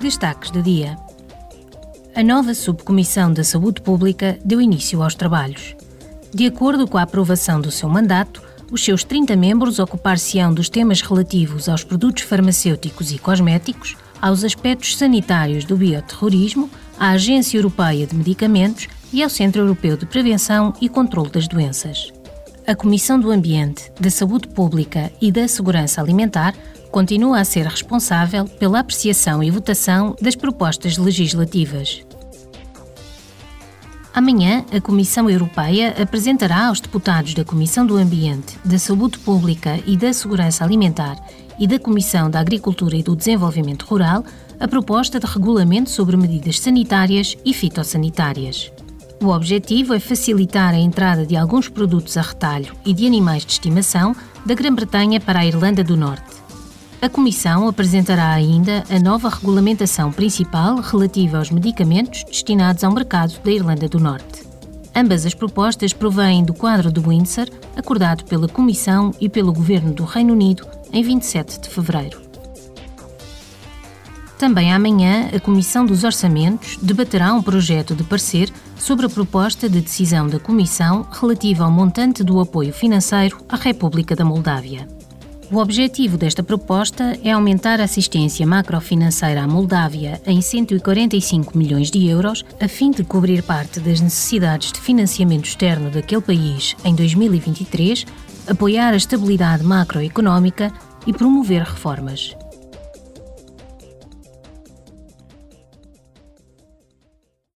Destaques do dia. A nova Subcomissão da Saúde Pública deu início aos trabalhos. De acordo com a aprovação do seu mandato, os seus 30 membros ocupar-se-ão dos temas relativos aos produtos farmacêuticos e cosméticos, aos aspectos sanitários do bioterrorismo, à Agência Europeia de Medicamentos e ao Centro Europeu de Prevenção e Controlo das Doenças. A Comissão do Ambiente, da Saúde Pública e da Segurança Alimentar continua a ser responsável pela apreciação e votação das propostas legislativas. Amanhã, a Comissão Europeia apresentará aos deputados da Comissão do Ambiente, da Saúde Pública e da Segurança Alimentar e da Comissão da Agricultura e do Desenvolvimento Rural a proposta de regulamento sobre medidas sanitárias e fitossanitárias. O objetivo é facilitar a entrada de alguns produtos a retalho e de animais de estimação da Grã-Bretanha para a Irlanda do Norte. A Comissão apresentará ainda a nova regulamentação principal relativa aos medicamentos destinados ao mercado da Irlanda do Norte. Ambas as propostas provêm do quadro de Windsor, acordado pela Comissão e pelo Governo do Reino Unido em 27 de fevereiro. Também amanhã, a Comissão dos Orçamentos debaterá um projeto de parecer sobre a proposta de decisão da Comissão relativa ao montante do apoio financeiro à República da Moldávia. O objetivo desta proposta é aumentar a assistência macrofinanceira à Moldávia em 145 milhões de euros, a fim de cobrir parte das necessidades de financiamento externo daquele país em 2023, apoiar a estabilidade macroeconómica e promover reformas.